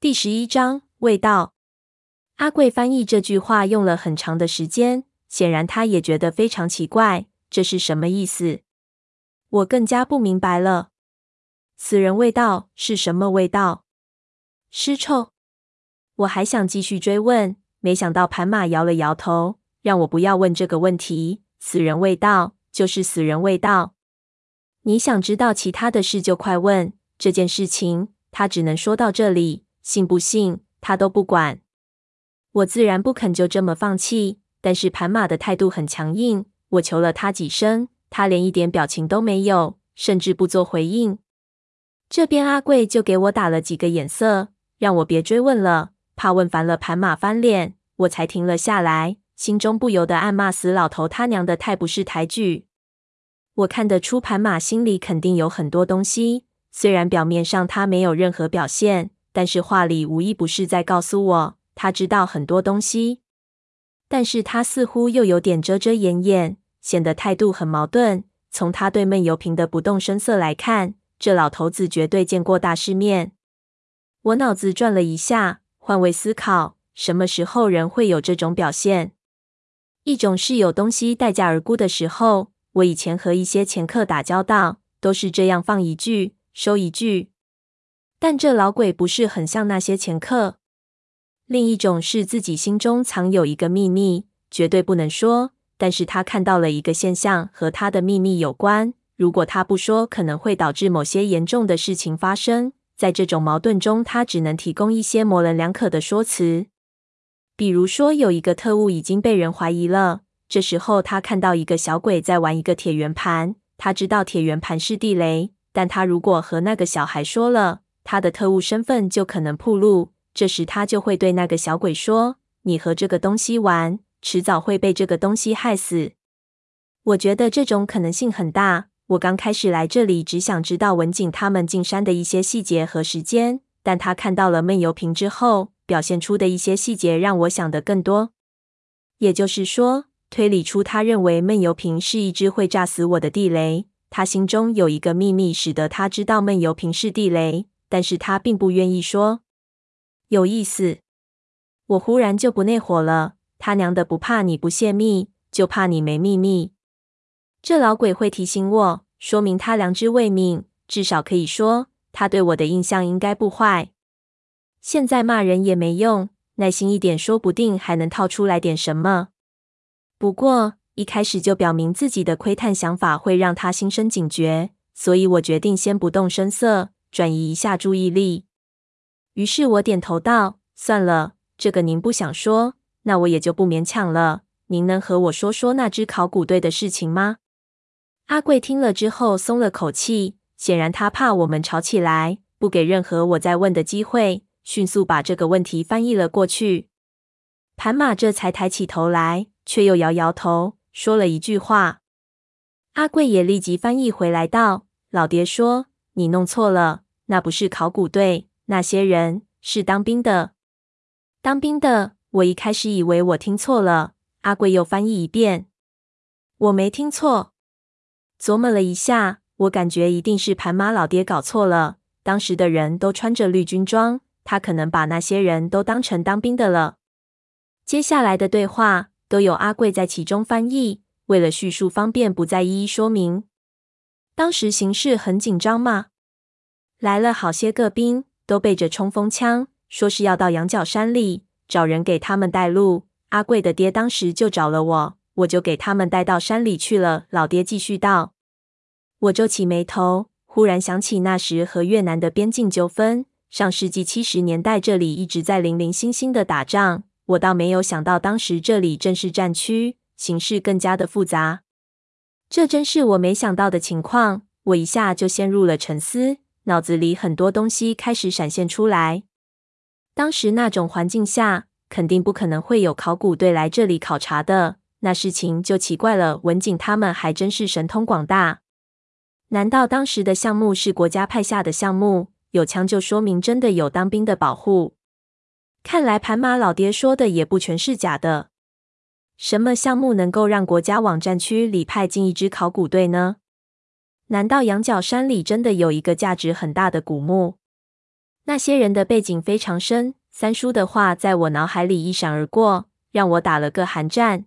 第十一章味道。阿贵翻译这句话用了很长的时间，显然他也觉得非常奇怪，这是什么意思？我更加不明白了。死人味道是什么味道？尸臭。我还想继续追问，没想到盘马摇了摇头，让我不要问这个问题。死人味道就是死人味道。你想知道其他的事就快问。这件事情他只能说到这里。信不信他都不管，我自然不肯就这么放弃。但是盘马的态度很强硬，我求了他几声，他连一点表情都没有，甚至不做回应。这边阿贵就给我打了几个眼色，让我别追问了，怕问烦了盘马翻脸，我才停了下来，心中不由得暗骂死老头他娘的太不识抬举。我看得出盘马心里肯定有很多东西，虽然表面上他没有任何表现。但是话里无一不是在告诉我，他知道很多东西。但是他似乎又有点遮遮掩掩，显得态度很矛盾。从他对闷油瓶的不动声色来看，这老头子绝对见过大世面。我脑子转了一下，换位思考，什么时候人会有这种表现？一种是有东西待价而沽的时候，我以前和一些前客打交道，都是这样放一句，收一句。但这老鬼不是很像那些前客。另一种是自己心中藏有一个秘密，绝对不能说。但是他看到了一个现象和他的秘密有关，如果他不说，可能会导致某些严重的事情发生。在这种矛盾中，他只能提供一些模棱两可的说辞。比如说，有一个特务已经被人怀疑了，这时候他看到一个小鬼在玩一个铁圆盘，他知道铁圆盘是地雷，但他如果和那个小孩说了。他的特务身份就可能暴露，这时他就会对那个小鬼说：“你和这个东西玩，迟早会被这个东西害死。”我觉得这种可能性很大。我刚开始来这里，只想知道文景他们进山的一些细节和时间，但他看到了闷油瓶之后，表现出的一些细节让我想得更多。也就是说，推理出他认为闷油瓶是一只会炸死我的地雷。他心中有一个秘密，使得他知道闷油瓶是地雷。但是他并不愿意说，有意思。我忽然就不内火了。他娘的，不怕你不泄密，就怕你没秘密。这老鬼会提醒我，说明他良知未泯，至少可以说他对我的印象应该不坏。现在骂人也没用，耐心一点，说不定还能套出来点什么。不过一开始就表明自己的窥探想法会让他心生警觉，所以我决定先不动声色。转移一下注意力，于是我点头道：“算了，这个您不想说，那我也就不勉强了。您能和我说说那支考古队的事情吗？”阿贵听了之后松了口气，显然他怕我们吵起来，不给任何我再问的机会，迅速把这个问题翻译了过去。盘马这才抬起头来，却又摇摇头，说了一句话。阿贵也立即翻译回来道：“老爹说。”你弄错了，那不是考古队，那些人是当兵的。当兵的，我一开始以为我听错了。阿贵又翻译一遍，我没听错。琢磨了一下，我感觉一定是盘马老爹搞错了。当时的人都穿着绿军装，他可能把那些人都当成当兵的了。接下来的对话都有阿贵在其中翻译，为了叙述方便，不再一一说明。当时形势很紧张吗？来了好些个兵，都背着冲锋枪，说是要到羊角山里找人给他们带路。阿贵的爹当时就找了我，我就给他们带到山里去了。老爹继续道。我皱起眉头，忽然想起那时和越南的边境纠纷。上世纪七十年代，这里一直在零零星星的打仗，我倒没有想到当时这里正是战区，形势更加的复杂。这真是我没想到的情况，我一下就陷入了沉思，脑子里很多东西开始闪现出来。当时那种环境下，肯定不可能会有考古队来这里考察的，那事情就奇怪了。文景他们还真是神通广大，难道当时的项目是国家派下的项目？有枪就说明真的有当兵的保护。看来盘马老爹说的也不全是假的。什么项目能够让国家网站区里派进一支考古队呢？难道羊角山里真的有一个价值很大的古墓？那些人的背景非常深。三叔的话在我脑海里一闪而过，让我打了个寒战。